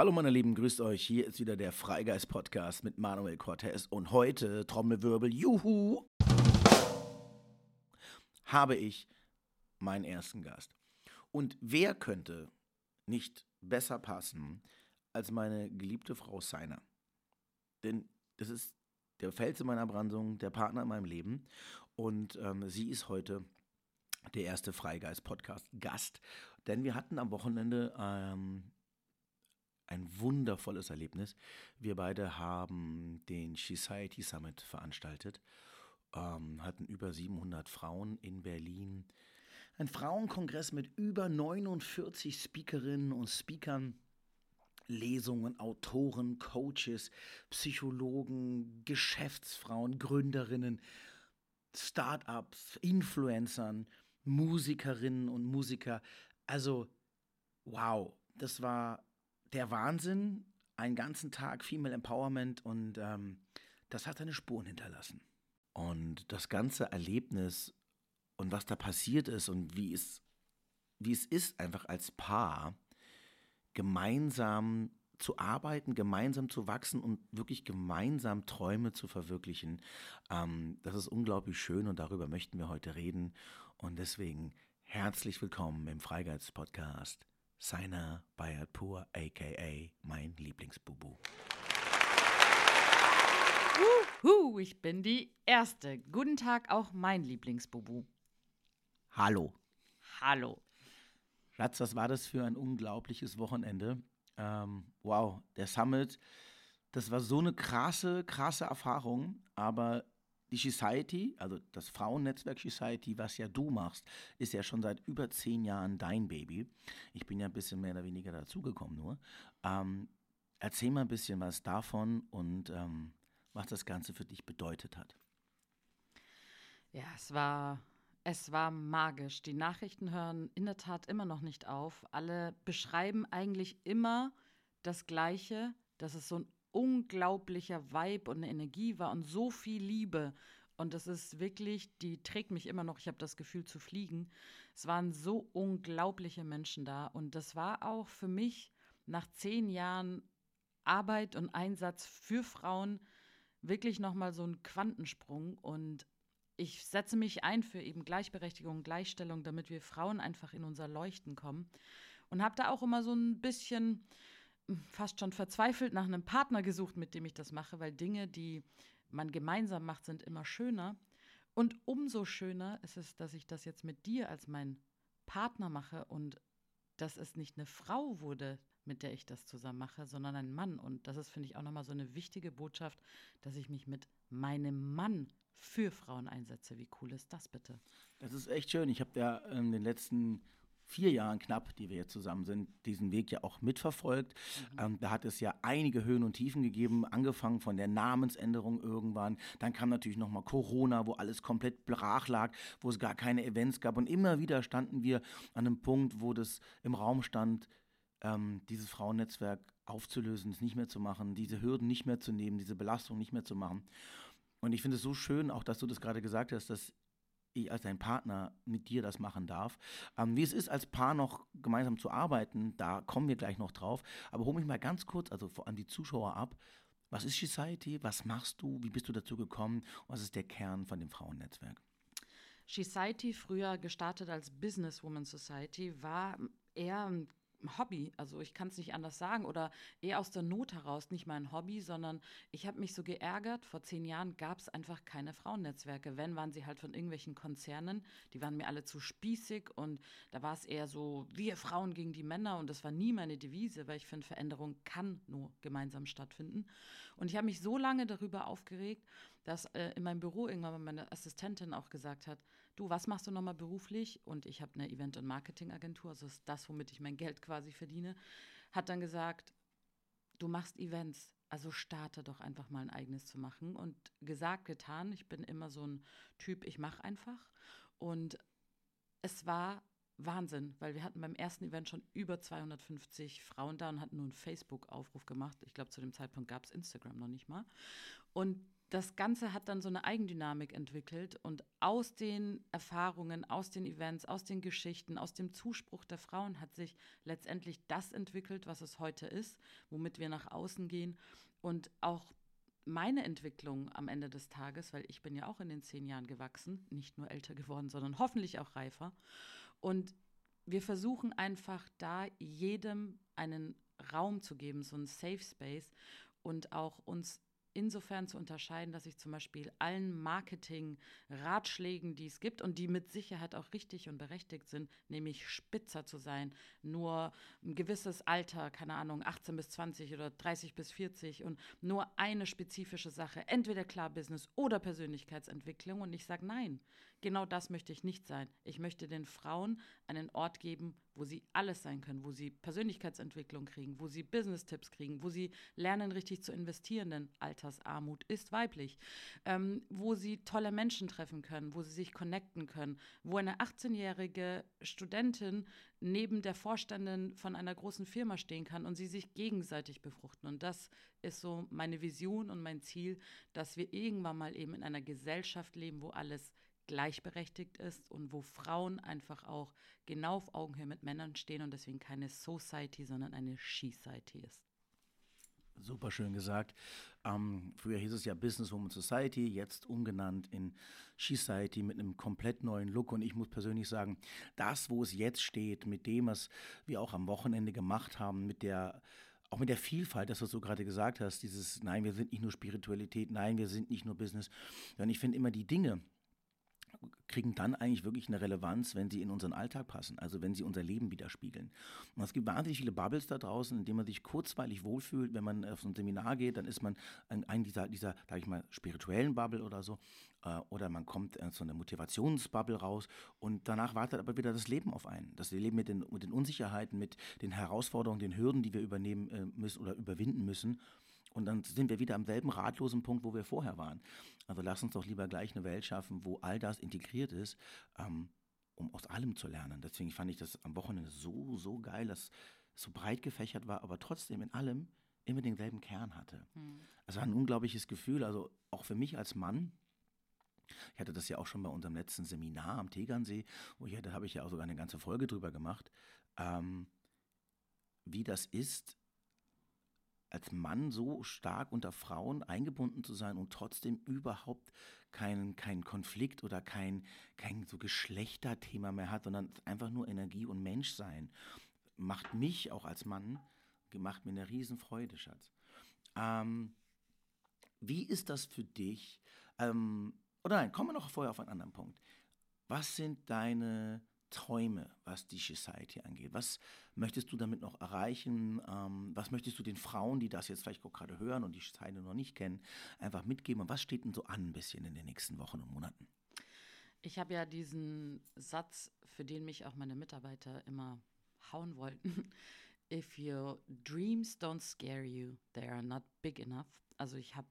Hallo meine Lieben, grüßt euch. Hier ist wieder der Freigeist Podcast mit Manuel Cortez und heute Trommelwirbel, juhu, habe ich meinen ersten Gast. Und wer könnte nicht besser passen als meine geliebte Frau Seiner? Denn das ist der Fels in meiner Brandung, der Partner in meinem Leben und ähm, sie ist heute der erste Freigeist-Podcast-Gast. Denn wir hatten am Wochenende ähm, ein wundervolles Erlebnis. Wir beide haben den Society Summit veranstaltet, ähm, hatten über 700 Frauen in Berlin. Ein Frauenkongress mit über 49 Speakerinnen und Speakern. Lesungen, Autoren, Coaches, Psychologen, Geschäftsfrauen, Gründerinnen, Startups, Influencern, Musikerinnen und Musiker. Also, wow, das war der Wahnsinn. Einen ganzen Tag Female Empowerment und ähm, das hat seine Spuren hinterlassen. Und das ganze Erlebnis und was da passiert ist und wie es, wie es ist, einfach als Paar gemeinsam zu arbeiten, gemeinsam zu wachsen und wirklich gemeinsam Träume zu verwirklichen. Ähm, das ist unglaublich schön und darüber möchten wir heute reden. Und deswegen herzlich willkommen im Freigeist-Podcast. Seiner Bayat-Pur, a.k.a. mein Lieblingsbubu. Uhu, ich bin die Erste. Guten Tag, auch mein Lieblingsbubu. Hallo. Hallo. Schatz, was war das für ein unglaubliches Wochenende? Ähm, wow, der Summit, das war so eine krasse, krasse Erfahrung, aber die Society, also das Frauennetzwerk Society, was ja du machst, ist ja schon seit über zehn Jahren dein Baby. Ich bin ja ein bisschen mehr oder weniger dazugekommen nur. Ähm, erzähl mal ein bisschen was davon und ähm, was das Ganze für dich bedeutet hat. Ja, es war, es war magisch. Die Nachrichten hören in der Tat immer noch nicht auf. Alle beschreiben eigentlich immer das Gleiche, dass es so ein unglaublicher Vibe und Energie war und so viel Liebe. Und das ist wirklich, die trägt mich immer noch. Ich habe das Gefühl zu fliegen. Es waren so unglaubliche Menschen da. Und das war auch für mich nach zehn Jahren Arbeit und Einsatz für Frauen wirklich nochmal so ein Quantensprung. Und ich setze mich ein für eben Gleichberechtigung, Gleichstellung, damit wir Frauen einfach in unser Leuchten kommen. Und habe da auch immer so ein bisschen fast schon verzweifelt nach einem Partner gesucht, mit dem ich das mache, weil Dinge, die man gemeinsam macht, sind immer schöner. Und umso schöner ist es, dass ich das jetzt mit dir als mein Partner mache und dass es nicht eine Frau wurde, mit der ich das zusammen mache, sondern ein Mann. Und das ist, finde ich, auch nochmal so eine wichtige Botschaft, dass ich mich mit meinem Mann für Frauen einsetze. Wie cool ist das bitte? Das ist echt schön. Ich habe ja in den letzten vier Jahren knapp, die wir jetzt zusammen sind, diesen Weg ja auch mitverfolgt. Mhm. Ähm, da hat es ja einige Höhen und Tiefen gegeben, angefangen von der Namensänderung irgendwann. Dann kam natürlich nochmal Corona, wo alles komplett brach lag, wo es gar keine Events gab. Und immer wieder standen wir an einem Punkt, wo das im Raum stand, ähm, dieses Frauennetzwerk aufzulösen, es nicht mehr zu machen, diese Hürden nicht mehr zu nehmen, diese Belastung nicht mehr zu machen. Und ich finde es so schön, auch dass du das gerade gesagt hast, dass ich als dein Partner mit dir das machen darf. Ähm, wie es ist, als Paar noch gemeinsam zu arbeiten, da kommen wir gleich noch drauf. Aber hol mich mal ganz kurz, also an die Zuschauer ab. Was ist Society? Was machst du? Wie bist du dazu gekommen? Was ist der Kern von dem Frauennetzwerk? Society, früher gestartet als Businesswoman Society, war eher ein Hobby, also ich kann es nicht anders sagen, oder eher aus der Not heraus, nicht mein Hobby, sondern ich habe mich so geärgert. Vor zehn Jahren gab es einfach keine Frauennetzwerke. Wenn, waren sie halt von irgendwelchen Konzernen, die waren mir alle zu spießig und da war es eher so, wir Frauen gegen die Männer und das war nie meine Devise, weil ich finde, Veränderung kann nur gemeinsam stattfinden. Und ich habe mich so lange darüber aufgeregt, dass äh, in meinem Büro irgendwann meine Assistentin auch gesagt hat, du, was machst du nochmal beruflich? Und ich habe eine Event- und Marketingagentur, also ist das, womit ich mein Geld quasi verdiene, hat dann gesagt, du machst Events, also starte doch einfach mal ein eigenes zu machen. Und gesagt, getan, ich bin immer so ein Typ, ich mache einfach. Und es war Wahnsinn, weil wir hatten beim ersten Event schon über 250 Frauen da und hatten nur einen Facebook-Aufruf gemacht. Ich glaube, zu dem Zeitpunkt gab es Instagram noch nicht mal. Und das Ganze hat dann so eine Eigendynamik entwickelt und aus den Erfahrungen, aus den Events, aus den Geschichten, aus dem Zuspruch der Frauen hat sich letztendlich das entwickelt, was es heute ist, womit wir nach außen gehen und auch meine Entwicklung am Ende des Tages, weil ich bin ja auch in den zehn Jahren gewachsen, nicht nur älter geworden, sondern hoffentlich auch reifer. Und wir versuchen einfach da jedem einen Raum zu geben, so einen Safe Space und auch uns insofern zu unterscheiden, dass ich zum Beispiel allen Marketing-Ratschlägen, die es gibt und die mit Sicherheit auch richtig und berechtigt sind, nämlich spitzer zu sein, nur ein gewisses Alter, keine Ahnung, 18 bis 20 oder 30 bis 40 und nur eine spezifische Sache, entweder klar Business oder Persönlichkeitsentwicklung. Und ich sage nein, genau das möchte ich nicht sein. Ich möchte den Frauen einen Ort geben, wo sie alles sein können, wo sie Persönlichkeitsentwicklung kriegen, wo sie Business-Tipps kriegen, wo sie lernen, richtig zu investieren, denn Altersarmut ist weiblich, ähm, wo sie tolle Menschen treffen können, wo sie sich connecten können, wo eine 18-jährige Studentin neben der Vorständin von einer großen Firma stehen kann und sie sich gegenseitig befruchten. Und das ist so meine Vision und mein Ziel, dass wir irgendwann mal eben in einer Gesellschaft leben, wo alles gleichberechtigt ist und wo Frauen einfach auch genau auf Augenhöhe mit Männern stehen und deswegen keine Society, sondern eine She-Society ist. Super schön gesagt. Ähm, früher hieß es ja Business Woman Society, jetzt umgenannt in She-Society mit einem komplett neuen Look. Und ich muss persönlich sagen, das, wo es jetzt steht, mit dem, was wir auch am Wochenende gemacht haben, mit der auch mit der Vielfalt, das, was du gerade gesagt hast, dieses Nein, wir sind nicht nur Spiritualität, nein, wir sind nicht nur Business, sondern ich finde immer die Dinge, kriegen dann eigentlich wirklich eine Relevanz, wenn sie in unseren Alltag passen, also wenn sie unser Leben widerspiegeln. Und es gibt wahnsinnig viele Bubbles da draußen, in denen man sich kurzweilig wohlfühlt. Wenn man auf so ein Seminar geht, dann ist man in einem dieser, dieser sag ich mal, spirituellen Bubble oder so. Äh, oder man kommt zu einer Motivationsbubble raus und danach wartet aber wieder das Leben auf einen. Das Leben mit den, mit den Unsicherheiten, mit den Herausforderungen, den Hürden, die wir übernehmen äh, müssen oder überwinden müssen. Und dann sind wir wieder am selben ratlosen Punkt, wo wir vorher waren. Also lass uns doch lieber gleich eine Welt schaffen, wo all das integriert ist, ähm, um aus allem zu lernen. Deswegen fand ich das am Wochenende so, so geil, dass es so breit gefächert war, aber trotzdem in allem immer denselben Kern hatte. Mhm. Es war ein unglaubliches Gefühl, also auch für mich als Mann. Ich hatte das ja auch schon bei unserem letzten Seminar am Tegernsee, wo ich, da habe ich ja auch sogar eine ganze Folge drüber gemacht, ähm, wie das ist, als Mann so stark unter Frauen eingebunden zu sein und trotzdem überhaupt keinen kein Konflikt oder kein, kein so Geschlechterthema mehr hat, sondern einfach nur Energie und Menschsein, macht mich auch als Mann, macht mir eine Riesenfreude, Schatz. Ähm, wie ist das für dich? Ähm, oder nein, kommen wir noch vorher auf einen anderen Punkt. Was sind deine Träume, was die Society angeht? Was möchtest du damit noch erreichen? Ähm, was möchtest du den Frauen, die das jetzt vielleicht gerade hören und die Society noch nicht kennen, einfach mitgeben? Und was steht denn so an ein bisschen in den nächsten Wochen und Monaten? Ich habe ja diesen Satz, für den mich auch meine Mitarbeiter immer hauen wollten. If your dreams don't scare you, they are not big enough. Also ich habe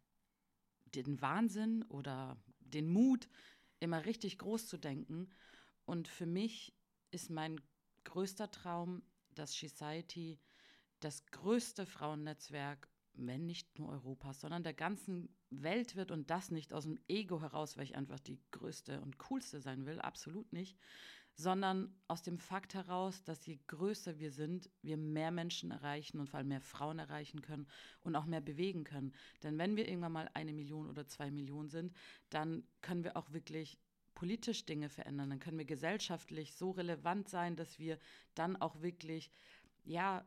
den Wahnsinn oder den Mut, immer richtig groß zu denken und für mich ist mein größter Traum, dass Society das größte Frauennetzwerk, wenn nicht nur Europas, sondern der ganzen Welt wird und das nicht aus dem Ego heraus, weil ich einfach die größte und coolste sein will, absolut nicht, sondern aus dem Fakt heraus, dass je größer wir sind, wir mehr Menschen erreichen und vor allem mehr Frauen erreichen können und auch mehr bewegen können. Denn wenn wir irgendwann mal eine Million oder zwei Millionen sind, dann können wir auch wirklich politisch Dinge verändern, dann können wir gesellschaftlich so relevant sein, dass wir dann auch wirklich, ja,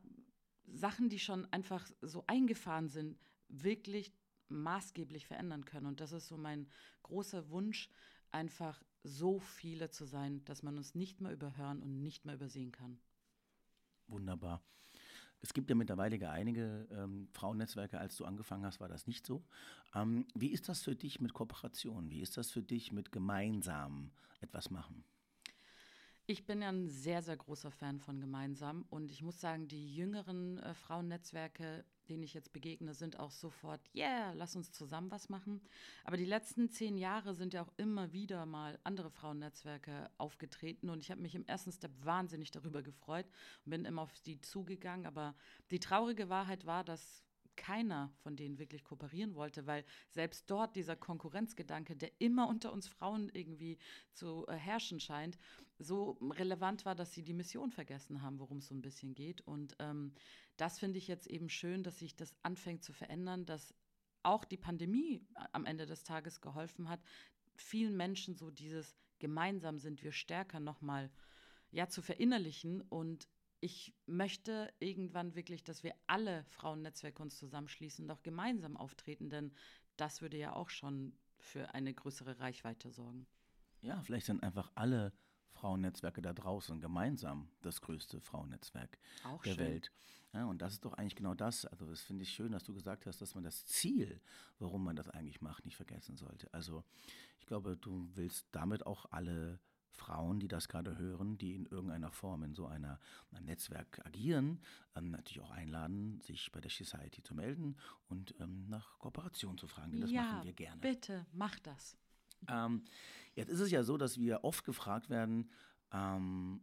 Sachen, die schon einfach so eingefahren sind, wirklich maßgeblich verändern können. Und das ist so mein großer Wunsch, einfach so viele zu sein, dass man uns nicht mehr überhören und nicht mehr übersehen kann. Wunderbar. Es gibt ja mittlerweile einige ähm, Frauennetzwerke, als du angefangen hast, war das nicht so. Ähm, wie ist das für dich mit Kooperation? Wie ist das für dich mit gemeinsam etwas machen? Ich bin ja ein sehr, sehr großer Fan von gemeinsam und ich muss sagen, die jüngeren äh, Frauennetzwerke denen ich jetzt begegne, sind auch sofort, yeah, lass uns zusammen was machen. Aber die letzten zehn Jahre sind ja auch immer wieder mal andere Frauennetzwerke aufgetreten und ich habe mich im ersten Step wahnsinnig darüber gefreut und bin immer auf die zugegangen. Aber die traurige Wahrheit war, dass keiner von denen wirklich kooperieren wollte, weil selbst dort dieser Konkurrenzgedanke, der immer unter uns Frauen irgendwie zu äh, herrschen scheint, so relevant war, dass sie die Mission vergessen haben, worum es so ein bisschen geht. Und ähm, das finde ich jetzt eben schön, dass sich das anfängt zu verändern, dass auch die Pandemie am Ende des Tages geholfen hat, vielen Menschen so dieses gemeinsam sind wir stärker nochmal ja zu verinnerlichen und ich möchte irgendwann wirklich, dass wir alle Frauennetzwerke uns zusammenschließen und auch gemeinsam auftreten, denn das würde ja auch schon für eine größere Reichweite sorgen. Ja, vielleicht sind einfach alle Frauennetzwerke da draußen gemeinsam das größte Frauennetzwerk auch der schön. Welt. Ja, und das ist doch eigentlich genau das. Also das finde ich schön, dass du gesagt hast, dass man das Ziel, warum man das eigentlich macht, nicht vergessen sollte. Also ich glaube, du willst damit auch alle Frauen, die das gerade hören, die in irgendeiner Form in so einer, einem Netzwerk agieren, ähm, natürlich auch einladen, sich bei der Society zu melden und ähm, nach Kooperation zu fragen. Das ja, machen wir gerne. Bitte, mach das. Ähm, jetzt ist es ja so, dass wir oft gefragt werden, ähm,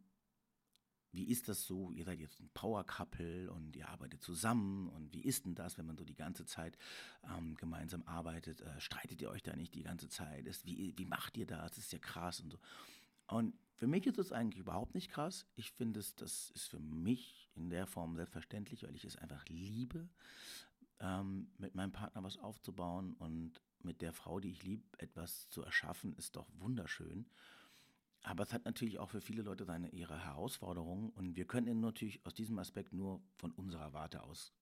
wie ist das so? Ihr seid jetzt ein Power Couple und ihr arbeitet zusammen und wie ist denn das, wenn man so die ganze Zeit ähm, gemeinsam arbeitet? Äh, streitet ihr euch da nicht die ganze Zeit? Ist, wie, wie macht ihr das? Das ist ja krass und so. Und für mich ist es eigentlich überhaupt nicht krass. Ich finde es, das ist für mich in der Form selbstverständlich, weil ich es einfach liebe, ähm, mit meinem Partner was aufzubauen und mit der Frau, die ich liebe, etwas zu erschaffen, ist doch wunderschön. Aber es hat natürlich auch für viele Leute seine ihre Herausforderungen und wir können Ihnen natürlich aus diesem Aspekt nur von unserer Warte aus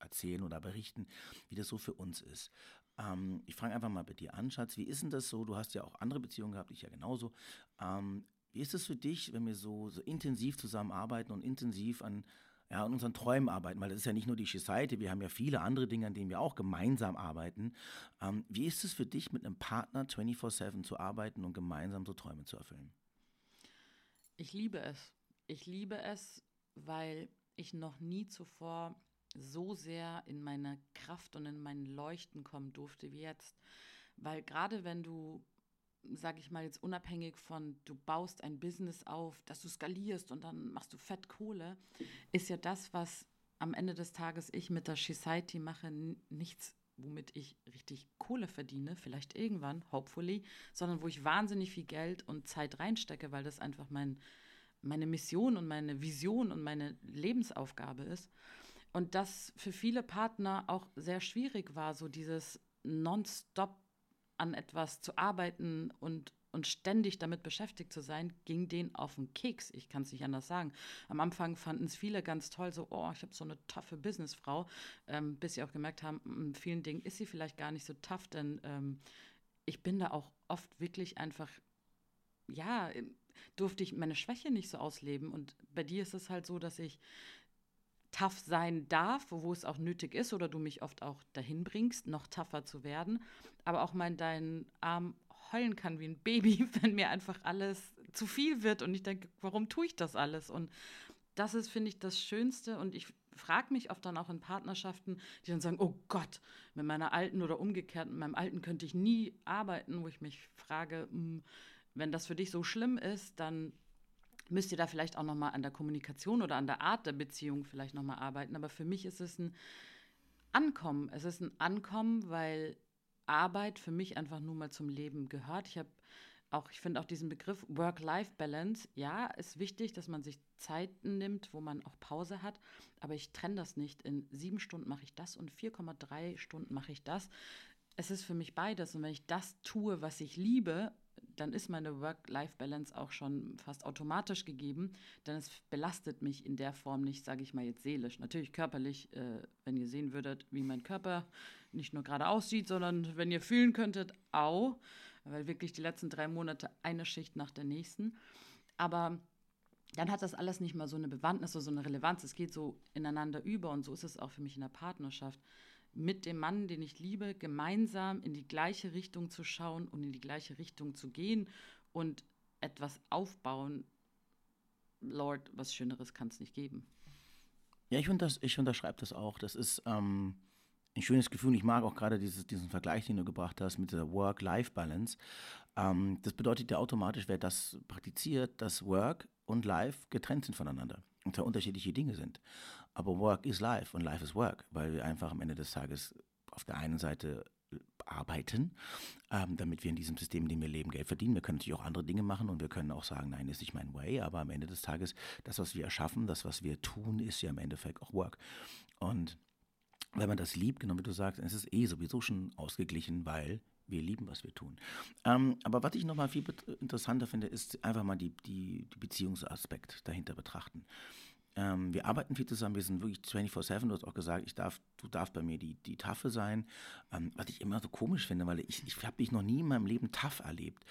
erzählen oder berichten, wie das so für uns ist. Ähm, ich fange einfach mal bei dir an, Schatz. Wie ist denn das so? Du hast ja auch andere Beziehungen gehabt, ich ja genauso. Ähm, wie ist es für dich, wenn wir so, so intensiv zusammenarbeiten und intensiv an, ja, an unseren Träumen arbeiten? Weil das ist ja nicht nur die Society, wir haben ja viele andere Dinge, an denen wir auch gemeinsam arbeiten. Ähm, wie ist es für dich, mit einem Partner 24-7 zu arbeiten und gemeinsam so Träume zu erfüllen? Ich liebe es. Ich liebe es, weil ich noch nie zuvor so sehr in meine Kraft und in mein Leuchten kommen durfte wie jetzt. Weil gerade wenn du, sag ich mal jetzt unabhängig von, du baust ein Business auf, dass du skalierst und dann machst du fett Kohle, ist ja das, was am Ende des Tages ich mit der Society mache, nichts womit ich richtig Kohle verdiene, vielleicht irgendwann, hopefully, sondern wo ich wahnsinnig viel Geld und Zeit reinstecke, weil das einfach mein, meine Mission und meine Vision und meine Lebensaufgabe ist. Und das für viele Partner auch sehr schwierig war, so dieses nonstop an etwas zu arbeiten und, und ständig damit beschäftigt zu sein, ging denen auf den Keks. Ich kann es nicht anders sagen. Am Anfang fanden es viele ganz toll, so, oh, ich habe so eine taffe Businessfrau, ähm, bis sie auch gemerkt haben, in vielen Dingen ist sie vielleicht gar nicht so tough, denn ähm, ich bin da auch oft wirklich einfach, ja, durfte ich meine Schwäche nicht so ausleben. Und bei dir ist es halt so, dass ich tough sein darf, wo es auch nötig ist oder du mich oft auch dahin bringst, noch tougher zu werden, aber auch mal in deinen Arm heulen kann wie ein Baby, wenn mir einfach alles zu viel wird und ich denke, warum tue ich das alles? Und das ist, finde ich, das Schönste und ich frage mich oft dann auch in Partnerschaften, die dann sagen, oh Gott, mit meiner alten oder umgekehrt, mit meinem alten könnte ich nie arbeiten, wo ich mich frage, hm, wenn das für dich so schlimm ist, dann müsst ihr da vielleicht auch noch mal an der Kommunikation oder an der Art der Beziehung vielleicht noch mal arbeiten. Aber für mich ist es ein Ankommen. Es ist ein Ankommen, weil Arbeit für mich einfach nur mal zum Leben gehört. Ich habe auch, ich finde auch diesen Begriff Work-Life-Balance, ja, ist wichtig, dass man sich Zeiten nimmt, wo man auch Pause hat, aber ich trenne das nicht. In sieben Stunden mache ich das und 4,3 Stunden mache ich das. Es ist für mich beides. Und wenn ich das tue, was ich liebe dann ist meine Work-Life-Balance auch schon fast automatisch gegeben, denn es belastet mich in der Form nicht, sage ich mal jetzt seelisch. Natürlich körperlich, äh, wenn ihr sehen würdet, wie mein Körper nicht nur gerade aussieht, sondern wenn ihr fühlen könntet, au, weil wirklich die letzten drei Monate eine Schicht nach der nächsten. Aber dann hat das alles nicht mal so eine Bewandtnis oder so eine Relevanz. Es geht so ineinander über und so ist es auch für mich in der Partnerschaft mit dem Mann, den ich liebe, gemeinsam in die gleiche Richtung zu schauen und in die gleiche Richtung zu gehen und etwas aufbauen. Lord, was Schöneres kann es nicht geben. Ja, ich, unter, ich unterschreibe das auch. Das ist ähm, ein schönes Gefühl. Ich mag auch gerade diesen Vergleich, den du gebracht hast mit der Work-Life-Balance. Ähm, das bedeutet ja automatisch, wer das praktiziert, dass Work und Life getrennt sind voneinander zwar unterschiedliche Dinge sind. Aber Work is Life und Life is Work, weil wir einfach am Ende des Tages auf der einen Seite arbeiten, ähm, damit wir in diesem System, in dem wir leben, Geld verdienen. Wir können natürlich auch andere Dinge machen und wir können auch sagen, nein, ist nicht mein Way, aber am Ende des Tages, das, was wir erschaffen, das, was wir tun, ist ja im Endeffekt auch Work. Und wenn man das liebt, genau wie du sagst, ist es eh sowieso schon ausgeglichen, weil wir lieben, was wir tun. Ähm, aber was ich nochmal viel interessanter finde, ist einfach mal die, die, die Beziehungsaspekt dahinter betrachten. Ähm, wir arbeiten viel zusammen, wir sind wirklich 24-7. Du hast auch gesagt, ich darf, du darfst bei mir die, die Taffe sein. Ähm, was ich immer so komisch finde, weil ich, ich habe dich noch nie in meinem Leben tough erlebt,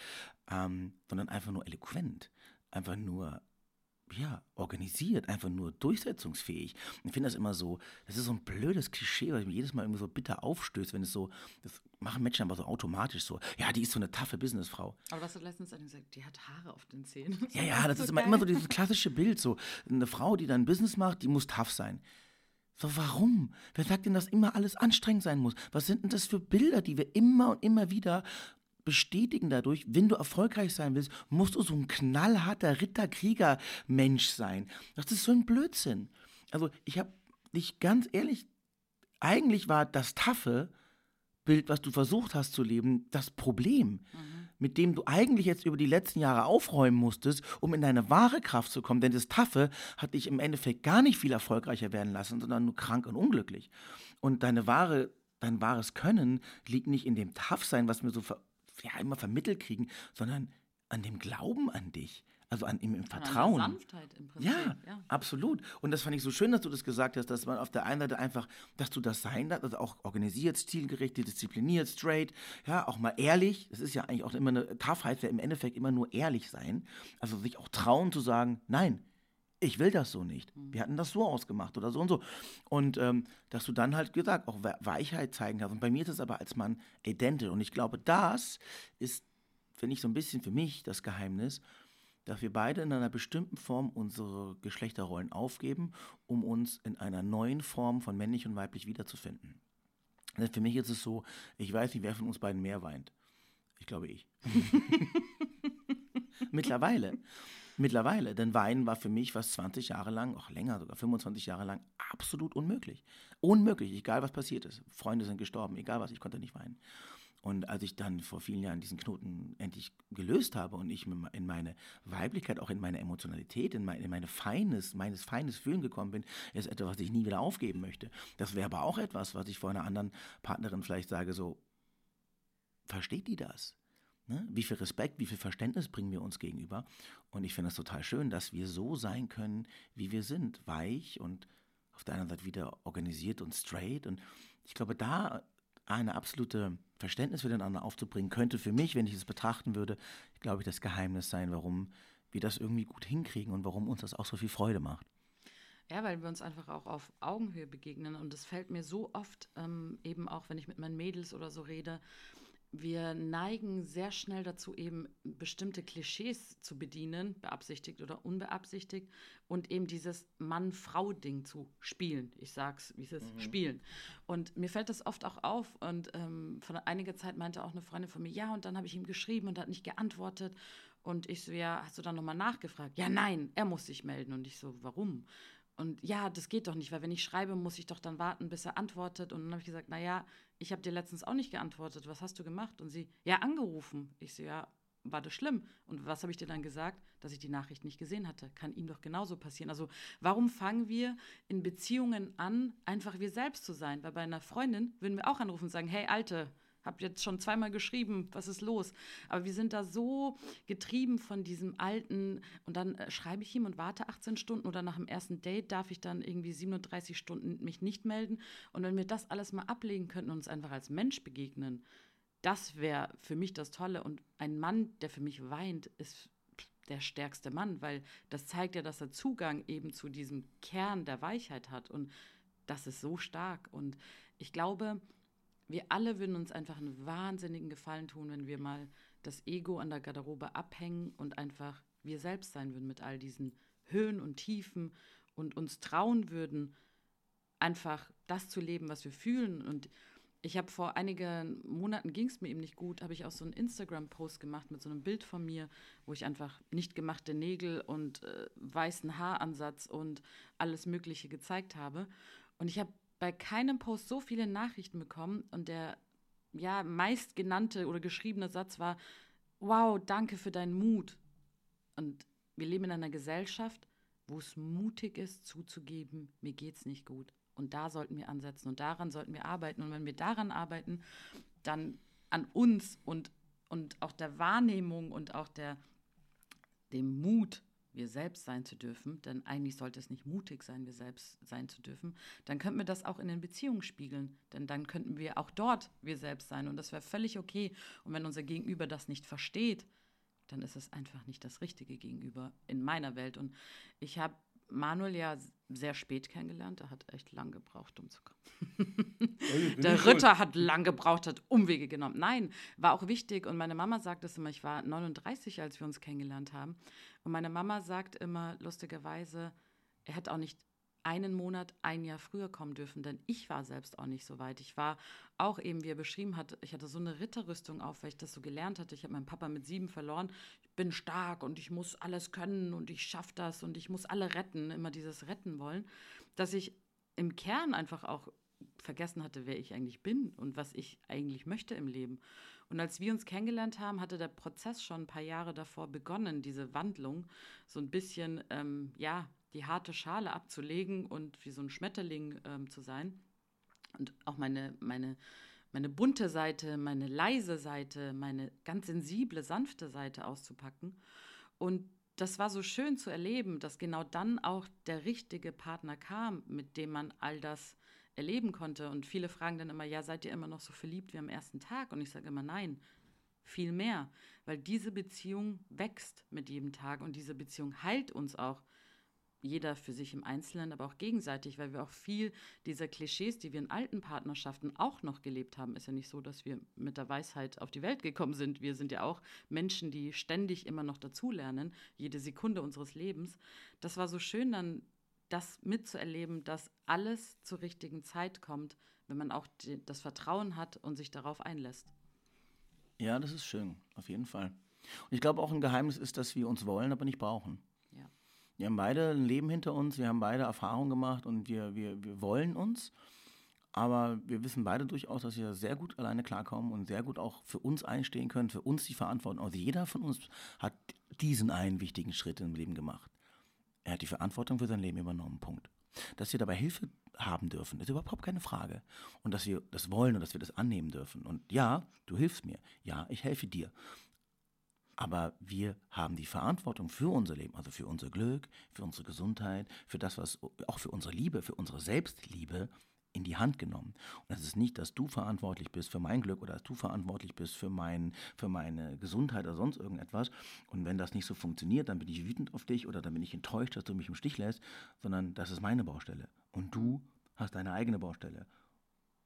ähm, sondern einfach nur eloquent. Einfach nur ja, organisiert, einfach nur durchsetzungsfähig. Ich finde das immer so, das ist so ein blödes Klischee, ich mir jedes Mal irgendwie so bitter aufstößt, wenn es so, das machen Menschen einfach so automatisch so, ja, die ist so eine taffe Businessfrau. Aber was hat letztens gesagt, die hat Haare auf den Zähnen. Ja, ja, das, das ist, immer, immer so dieses klassische Bild, so eine Frau, die dann Business macht, die muss tough sein. So, warum? Wer sagt denn, dass immer alles anstrengend sein muss? Was sind denn das für Bilder, die wir immer und immer wieder bestätigen dadurch, wenn du erfolgreich sein willst, musst du so ein knallharter Ritterkrieger-Mensch sein. Das ist so ein Blödsinn. Also ich habe dich ganz ehrlich, eigentlich war das taffe Bild, was du versucht hast zu leben, das Problem, mhm. mit dem du eigentlich jetzt über die letzten Jahre aufräumen musstest, um in deine wahre Kraft zu kommen. Denn das Taffe hat dich im Endeffekt gar nicht viel erfolgreicher werden lassen, sondern nur krank und unglücklich. Und deine wahre, dein wahres Können liegt nicht in dem Taffsein, was wir so ja, immer vermittelt kriegen, sondern an dem Glauben an dich. Also an ihm im Vertrauen. An Sanftheit im Prinzip. Ja, ja, absolut. Und das fand ich so schön, dass du das gesagt hast, dass man auf der einen Seite einfach, dass du das sein darfst, also auch organisiert, zielgerichtet, diszipliniert, straight, ja, auch mal ehrlich. Das ist ja eigentlich auch immer eine ja im Endeffekt immer nur ehrlich sein. Also sich auch trauen zu sagen, nein, ich will das so nicht. Mhm. Wir hatten das so ausgemacht oder so und so. Und ähm, dass du dann halt gesagt auch Weichheit zeigen kannst. Und bei mir ist es aber als Mann identisch. Und ich glaube, das ist, finde ich, so ein bisschen für mich das Geheimnis, dass wir beide in einer bestimmten Form unsere Geschlechterrollen aufgeben, um uns in einer neuen Form von männlich und weiblich wiederzufinden. Denn für mich ist es so, ich weiß nicht, wer von uns beiden mehr weint. Ich glaube ich. Mittlerweile. Mittlerweile, denn Weinen war für mich was 20 Jahre lang, auch länger, sogar 25 Jahre lang, absolut unmöglich. Unmöglich, egal was passiert ist. Freunde sind gestorben, egal was, ich konnte nicht weinen. Und als ich dann vor vielen Jahren diesen Knoten endlich gelöst habe und ich in meine Weiblichkeit, auch in meine Emotionalität, in meine, in meine feines, meines feines Fühlen gekommen bin, ist etwas, was ich nie wieder aufgeben möchte. Das wäre aber auch etwas, was ich vor einer anderen Partnerin vielleicht sage, so, versteht die das? Ne? Wie viel Respekt, wie viel Verständnis bringen wir uns gegenüber? Und ich finde es total schön, dass wir so sein können, wie wir sind. Weich und auf der anderen Seite wieder organisiert und straight. Und ich glaube, da eine absolute Verständnis für den anderen aufzubringen, könnte für mich, wenn ich es betrachten würde, glaube ich, das Geheimnis sein, warum wir das irgendwie gut hinkriegen und warum uns das auch so viel Freude macht. Ja, weil wir uns einfach auch auf Augenhöhe begegnen. Und es fällt mir so oft, ähm, eben auch wenn ich mit meinen Mädels oder so rede, wir neigen sehr schnell dazu, eben bestimmte Klischees zu bedienen, beabsichtigt oder unbeabsichtigt, und eben dieses Mann-Frau-Ding zu spielen. Ich sag's, wie es ist, mhm. spielen. Und mir fällt das oft auch auf. Und ähm, von einiger Zeit meinte auch eine Freundin von mir, ja, und dann habe ich ihm geschrieben und er hat nicht geantwortet. Und ich so, ja, hast du dann nochmal nachgefragt? Ja, nein, er muss sich melden. Und ich so, warum? Und ja, das geht doch nicht, weil wenn ich schreibe, muss ich doch dann warten, bis er antwortet. Und dann habe ich gesagt, naja, ich habe dir letztens auch nicht geantwortet. Was hast du gemacht? Und sie, ja, angerufen. Ich so, ja, war das schlimm? Und was habe ich dir dann gesagt? Dass ich die Nachricht nicht gesehen hatte. Kann ihm doch genauso passieren. Also warum fangen wir in Beziehungen an, einfach wir selbst zu sein? Weil bei einer Freundin würden wir auch anrufen und sagen, hey Alte, habe jetzt schon zweimal geschrieben, was ist los? Aber wir sind da so getrieben von diesem alten und dann äh, schreibe ich ihm und warte 18 Stunden oder nach dem ersten Date darf ich dann irgendwie 37 Stunden mich nicht melden. Und wenn wir das alles mal ablegen könnten und uns einfach als Mensch begegnen, das wäre für mich das Tolle. Und ein Mann, der für mich weint, ist der stärkste Mann, weil das zeigt ja, dass er Zugang eben zu diesem Kern der Weichheit hat. Und das ist so stark. Und ich glaube, wir alle würden uns einfach einen wahnsinnigen Gefallen tun, wenn wir mal das Ego an der Garderobe abhängen und einfach wir selbst sein würden mit all diesen Höhen und Tiefen und uns trauen würden, einfach das zu leben, was wir fühlen. Und ich habe vor einigen Monaten ging es mir eben nicht gut, habe ich auch so einen Instagram-Post gemacht mit so einem Bild von mir, wo ich einfach nicht gemachte Nägel und äh, weißen Haaransatz und alles Mögliche gezeigt habe. Und ich habe bei keinem Post so viele Nachrichten bekommen und der ja meistgenannte oder geschriebene Satz war: Wow, danke für deinen Mut. Und wir leben in einer Gesellschaft, wo es mutig ist, zuzugeben, mir geht's nicht gut. Und da sollten wir ansetzen und daran sollten wir arbeiten. Und wenn wir daran arbeiten, dann an uns und, und auch der Wahrnehmung und auch der, dem Mut, wir selbst sein zu dürfen, denn eigentlich sollte es nicht mutig sein, wir selbst sein zu dürfen, dann könnten wir das auch in den Beziehungen spiegeln. Denn dann könnten wir auch dort wir selbst sein. Und das wäre völlig okay. Und wenn unser Gegenüber das nicht versteht, dann ist es einfach nicht das richtige Gegenüber in meiner Welt. Und ich habe Manuel ja sehr spät kennengelernt. Er hat echt lang gebraucht, um zu kommen. der Ritter hat lang gebraucht, hat Umwege genommen. Nein, war auch wichtig. Und meine Mama sagt es immer, ich war 39, als wir uns kennengelernt haben. Und meine Mama sagt immer lustigerweise, er hat auch nicht einen Monat, ein Jahr früher kommen dürfen, denn ich war selbst auch nicht so weit. Ich war auch eben, wie er beschrieben hat, ich hatte so eine Ritterrüstung auf, weil ich das so gelernt hatte. Ich habe meinen Papa mit sieben verloren. Ich bin stark und ich muss alles können und ich schaffe das und ich muss alle retten, immer dieses Retten wollen, dass ich im Kern einfach auch vergessen hatte, wer ich eigentlich bin und was ich eigentlich möchte im Leben. Und als wir uns kennengelernt haben, hatte der Prozess schon ein paar Jahre davor begonnen, diese Wandlung, so ein bisschen, ähm, ja, die harte Schale abzulegen und wie so ein Schmetterling ähm, zu sein. Und auch meine, meine, meine bunte Seite, meine leise Seite, meine ganz sensible, sanfte Seite auszupacken. Und das war so schön zu erleben, dass genau dann auch der richtige Partner kam, mit dem man all das erleben konnte. Und viele fragen dann immer, ja, seid ihr immer noch so verliebt wie am ersten Tag? Und ich sage immer, nein, viel mehr, weil diese Beziehung wächst mit jedem Tag und diese Beziehung heilt uns auch jeder für sich im Einzelnen, aber auch gegenseitig, weil wir auch viel dieser Klischees, die wir in alten Partnerschaften auch noch gelebt haben, ist ja nicht so, dass wir mit der Weisheit auf die Welt gekommen sind. Wir sind ja auch Menschen, die ständig immer noch dazulernen, jede Sekunde unseres Lebens. Das war so schön dann, das mitzuerleben, dass alles zur richtigen Zeit kommt, wenn man auch die, das Vertrauen hat und sich darauf einlässt. Ja, das ist schön, auf jeden Fall. Und ich glaube auch ein Geheimnis ist, dass wir uns wollen, aber nicht brauchen. Wir haben beide ein Leben hinter uns, wir haben beide Erfahrungen gemacht und wir, wir, wir wollen uns. Aber wir wissen beide durchaus, dass wir sehr gut alleine klarkommen und sehr gut auch für uns einstehen können, für uns die Verantwortung. Also jeder von uns hat diesen einen wichtigen Schritt im Leben gemacht. Er hat die Verantwortung für sein Leben übernommen. Punkt. Dass wir dabei Hilfe haben dürfen, ist überhaupt keine Frage. Und dass wir das wollen und dass wir das annehmen dürfen. Und ja, du hilfst mir. Ja, ich helfe dir. Aber wir haben die Verantwortung für unser Leben, also für unser Glück, für unsere Gesundheit, für das, was auch für unsere Liebe, für unsere Selbstliebe in die Hand genommen. Und es ist nicht, dass du verantwortlich bist für mein Glück oder dass du verantwortlich bist für, mein, für meine Gesundheit oder sonst irgendetwas. Und wenn das nicht so funktioniert, dann bin ich wütend auf dich oder dann bin ich enttäuscht, dass du mich im Stich lässt, sondern das ist meine Baustelle. Und du hast deine eigene Baustelle.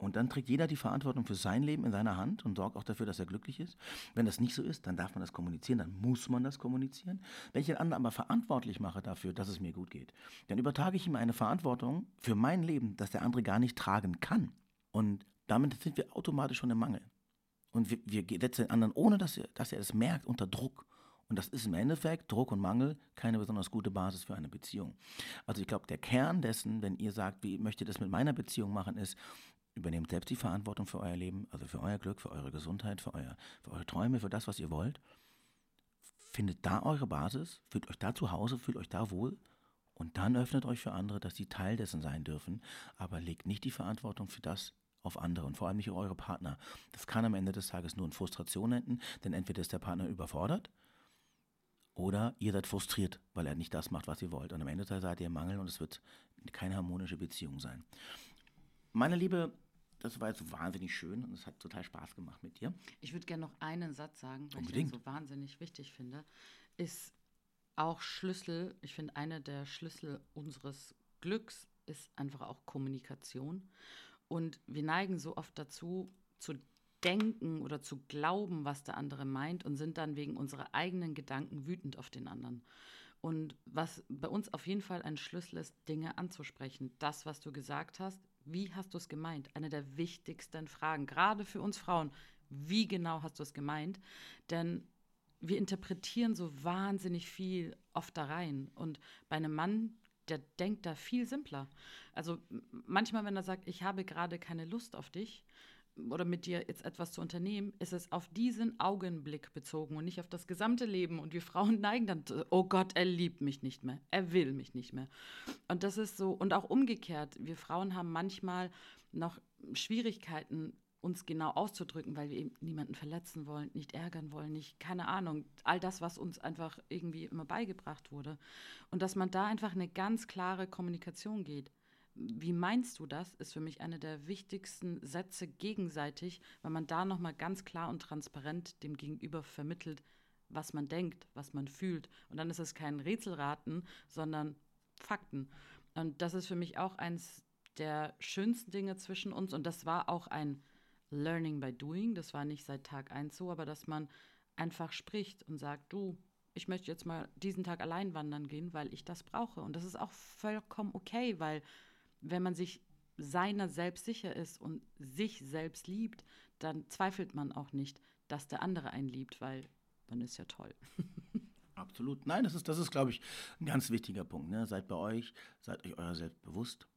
Und dann trägt jeder die Verantwortung für sein Leben in seiner Hand und sorgt auch dafür, dass er glücklich ist. Wenn das nicht so ist, dann darf man das kommunizieren, dann muss man das kommunizieren. Wenn ich den anderen aber verantwortlich mache dafür, dass es mir gut geht, dann übertrage ich ihm eine Verantwortung für mein Leben, das der andere gar nicht tragen kann. Und damit sind wir automatisch schon im Mangel. Und wir, wir setzen den anderen, ohne dass er, dass er es merkt, unter Druck. Und das ist im Endeffekt, Druck und Mangel, keine besonders gute Basis für eine Beziehung. Also ich glaube, der Kern dessen, wenn ihr sagt, wie möchtet ihr das mit meiner Beziehung machen, ist, Übernehmt selbst die Verantwortung für euer Leben, also für euer Glück, für eure Gesundheit, für, euer, für eure Träume, für das, was ihr wollt. Findet da eure Basis, fühlt euch da zu Hause, fühlt euch da wohl und dann öffnet euch für andere, dass sie Teil dessen sein dürfen, aber legt nicht die Verantwortung für das auf andere und vor allem nicht auf eure Partner. Das kann am Ende des Tages nur in Frustration enden, denn entweder ist der Partner überfordert oder ihr seid frustriert, weil er nicht das macht, was ihr wollt. Und am Ende seid ihr im Mangel und es wird keine harmonische Beziehung sein. Meine Liebe, das war jetzt wahnsinnig schön und es hat total Spaß gemacht mit dir. Ich würde gerne noch einen Satz sagen, weil Unbedingt. ich den so wahnsinnig wichtig finde. Ist auch Schlüssel, ich finde, einer der Schlüssel unseres Glücks ist einfach auch Kommunikation. Und wir neigen so oft dazu, zu denken oder zu glauben, was der andere meint und sind dann wegen unserer eigenen Gedanken wütend auf den anderen. Und was bei uns auf jeden Fall ein Schlüssel ist, Dinge anzusprechen. Das, was du gesagt hast, Wie hast du es gemeint? Eine der wichtigsten Fragen, gerade für uns Frauen. Wie genau hast du es gemeint? Denn wir interpretieren so wahnsinnig viel oft da rein. Und bei einem Mann, der denkt da viel simpler. Also manchmal, wenn er sagt, ich habe gerade keine Lust auf dich, oder mit dir jetzt etwas zu unternehmen, ist es auf diesen Augenblick bezogen und nicht auf das gesamte Leben. Und wir Frauen neigen dann, oh Gott, er liebt mich nicht mehr, er will mich nicht mehr. Und das ist so, und auch umgekehrt, wir Frauen haben manchmal noch Schwierigkeiten, uns genau auszudrücken, weil wir eben niemanden verletzen wollen, nicht ärgern wollen, nicht, keine Ahnung, all das, was uns einfach irgendwie immer beigebracht wurde. Und dass man da einfach eine ganz klare Kommunikation geht wie meinst du das, ist für mich einer der wichtigsten Sätze gegenseitig, weil man da nochmal ganz klar und transparent dem Gegenüber vermittelt, was man denkt, was man fühlt. Und dann ist es kein Rätselraten, sondern Fakten. Und das ist für mich auch eins der schönsten Dinge zwischen uns. Und das war auch ein Learning by Doing. Das war nicht seit Tag eins so, aber dass man einfach spricht und sagt, du, ich möchte jetzt mal diesen Tag allein wandern gehen, weil ich das brauche. Und das ist auch vollkommen okay, weil wenn man sich seiner selbst sicher ist und sich selbst liebt, dann zweifelt man auch nicht, dass der andere einen liebt, weil dann ist ja toll. Absolut. Nein, das ist, das ist, glaube ich, ein ganz wichtiger Punkt. Ne? Seid bei euch, seid euch euer selbst bewusst.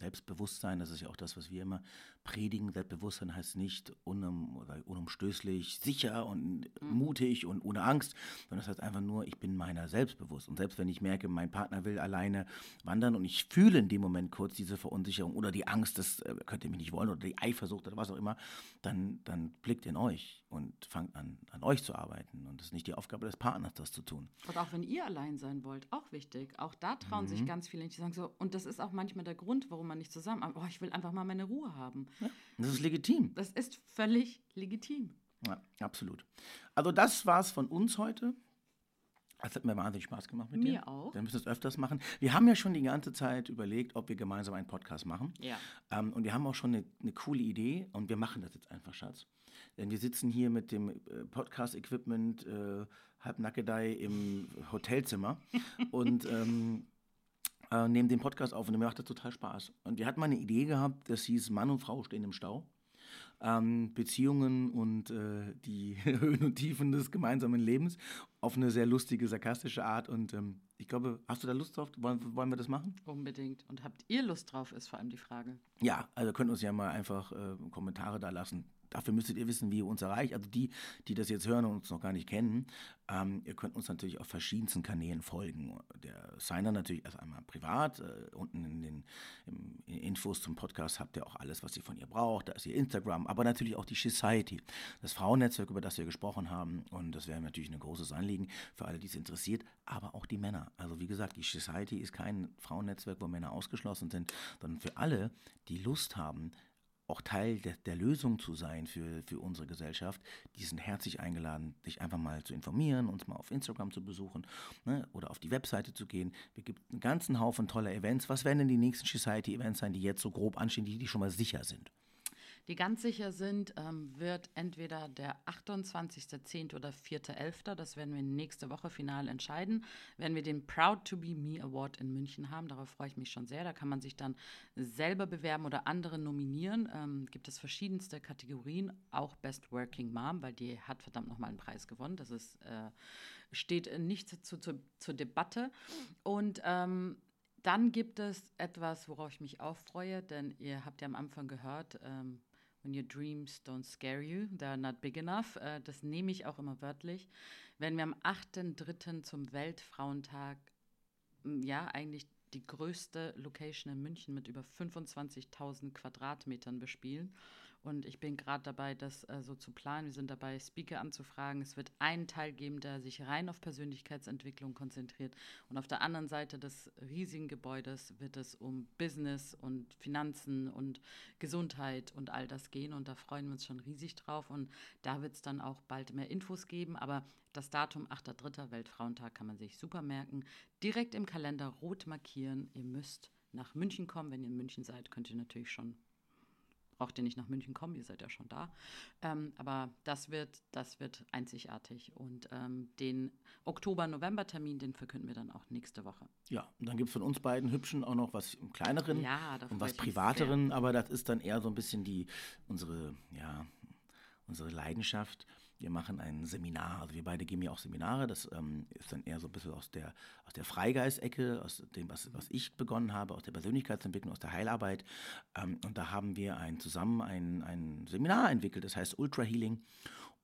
Selbstbewusstsein, das ist ja auch das, was wir immer predigen. Selbstbewusstsein heißt nicht unum, unumstößlich, sicher und mhm. mutig und ohne Angst, sondern das heißt einfach nur, ich bin meiner selbst bewusst. Und selbst wenn ich merke, mein Partner will alleine wandern und ich fühle in dem Moment kurz diese Verunsicherung oder die Angst, das äh, könnt ihr mich nicht wollen oder die Eifersucht oder was auch immer, dann, dann blickt in euch und fangt an, an euch zu arbeiten. Und es ist nicht die Aufgabe des Partners, das zu tun. Und auch wenn ihr allein sein wollt, auch wichtig. Auch da trauen mhm. sich ganz viele nicht, die sagen so, und das ist auch manchmal der Grund, warum man nicht zusammen, oh, ich will einfach mal meine Ruhe haben. Ja, das ist legitim. Das ist völlig legitim. Ja, absolut. Also das war's von uns heute. Es hat mir wahnsinnig Spaß gemacht mit mir dir. Mir auch. Wir müssen es öfters machen. Wir haben ja schon die ganze Zeit überlegt, ob wir gemeinsam einen Podcast machen. Ja. Ähm, und wir haben auch schon eine, eine, coole Idee und wir machen das jetzt einfach, Schatz. Denn wir sitzen hier mit dem äh, Podcast-Equipment äh, halbnackedei im Hotelzimmer und ähm, äh, nehmen den Podcast auf und mir macht das total Spaß. Und wir hatten mal eine Idee gehabt, das hieß Mann und Frau stehen im Stau ähm, Beziehungen und äh, die Höhen und Tiefen des gemeinsamen Lebens auf eine sehr lustige, sarkastische Art. Und ähm, ich glaube, hast du da Lust drauf? Wollen, wollen wir das machen? Unbedingt. Und habt ihr Lust drauf, ist vor allem die Frage. Ja, also könnt uns ja mal einfach äh, Kommentare da lassen. Dafür müsstet ihr wissen, wie ihr uns erreicht. Also die, die das jetzt hören und uns noch gar nicht kennen, ähm, ihr könnt uns natürlich auf verschiedensten Kanälen folgen. Der Signer natürlich erst einmal privat. Äh, unten in den in Infos zum Podcast habt ihr auch alles, was ihr von ihr braucht. Da ist ihr Instagram, aber natürlich auch die Society, das Frauennetzwerk, über das wir gesprochen haben. Und das wäre natürlich ein großes Anliegen für alle, die es interessiert, aber auch die Männer. Also wie gesagt, die Society ist kein Frauennetzwerk, wo Männer ausgeschlossen sind, sondern für alle, die Lust haben, auch Teil der, der, Lösung zu sein für, für unsere Gesellschaft, die sind herzlich eingeladen, sich einfach mal zu informieren, uns mal auf Instagram zu besuchen ne, oder auf die Webseite zu gehen. Wir gibt einen ganzen Haufen toller Events. Was werden denn die nächsten Society-Events sein, die jetzt so grob anstehen, die, die schon mal sicher sind? Die ganz sicher sind, ähm, wird entweder der 28.10. oder 4.11., das werden wir nächste Woche final entscheiden, werden wir den Proud to be Me Award in München haben. Darauf freue ich mich schon sehr. Da kann man sich dann selber bewerben oder andere nominieren. Ähm, gibt es verschiedenste Kategorien, auch Best Working Mom, weil die hat verdammt nochmal einen Preis gewonnen. Das ist, äh, steht nicht zu, zu, zur Debatte. Und ähm, dann gibt es etwas, worauf ich mich auch freue, denn ihr habt ja am Anfang gehört, ähm, When your dreams don't scare you, they're not big enough. Äh, das nehme ich auch immer wörtlich. Wenn wir am 8.3. zum Weltfrauentag, ja, eigentlich die größte Location in München mit über 25.000 Quadratmetern bespielen. Und ich bin gerade dabei, das äh, so zu planen. Wir sind dabei, Speaker anzufragen. Es wird einen Teil geben, der sich rein auf Persönlichkeitsentwicklung konzentriert. Und auf der anderen Seite des riesigen Gebäudes wird es um Business und Finanzen und Gesundheit und all das gehen. Und da freuen wir uns schon riesig drauf. Und da wird es dann auch bald mehr Infos geben. Aber das Datum 8.3. Weltfrauentag kann man sich super merken. Direkt im Kalender rot markieren. Ihr müsst nach München kommen. Wenn ihr in München seid, könnt ihr natürlich schon braucht ihr nicht nach München kommen, ihr seid ja schon da. Ähm, aber das wird, das wird einzigartig. Und ähm, den Oktober-November-Termin, den verkünden wir dann auch nächste Woche. Ja, und dann gibt es von uns beiden Hübschen auch noch was im kleineren Ja, und was privateren, aber das ist dann eher so ein bisschen die unsere, ja, unsere Leidenschaft. Wir machen ein Seminar, also wir beide geben ja auch Seminare, das ähm, ist dann eher so ein bisschen aus der, aus der Freigeist-Ecke, aus dem, was, was ich begonnen habe, aus der Persönlichkeitsentwicklung, aus der Heilarbeit. Ähm, und da haben wir ein, zusammen ein, ein Seminar entwickelt, das heißt Ultra Healing.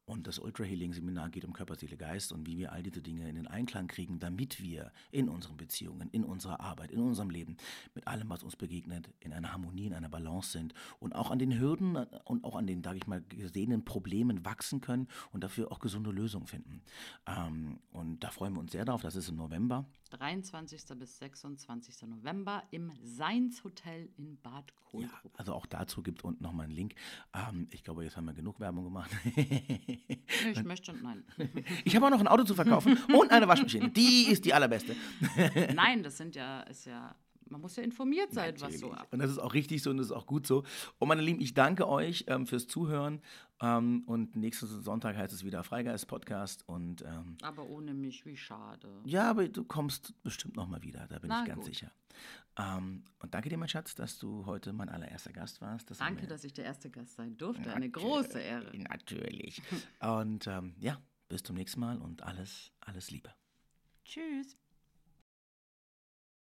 Und das Ultra Healing Seminar geht um Körper, Seele, Geist und wie wir all diese Dinge in den Einklang kriegen, damit wir in unseren Beziehungen, in unserer Arbeit, in unserem Leben, mit allem, was uns begegnet, in einer Harmonie, in einer Balance sind und auch an den Hürden und auch an den, sage ich mal, gesehenen Problemen wachsen können und dafür auch gesunde Lösungen finden. Ähm, und da freuen wir uns sehr drauf. Das ist im November. 23. bis 26. November im Seinshotel in Bad Ja, Kohlgrub. also auch dazu gibt es unten nochmal einen Link. Ähm, ich glaube, jetzt haben wir genug Werbung gemacht. Ich möchte, nein. ich habe auch noch ein Auto zu verkaufen und eine Waschmaschine. Die ist die allerbeste. nein, das sind ja, ist ja, man muss ja informiert sein, was so Natürlich. ab. Und das ist auch richtig so und das ist auch gut so. Und meine Lieben, ich danke euch ähm, fürs Zuhören. Ähm, und nächsten Sonntag heißt es wieder Freigeist-Podcast. Und ähm, Aber ohne mich, wie schade. ja, aber du kommst bestimmt nochmal wieder, da bin Na ich ganz gut. sicher. Ähm, und danke dir, mein Schatz, dass du heute mein allererster Gast warst. Das Danke, dass ich der erste Gast sein durfte. Eine Natürlich, große Ehre. Natürlich. Und ähm, ja, bis zum nächsten Mal und alles, alles Liebe. Tschüss.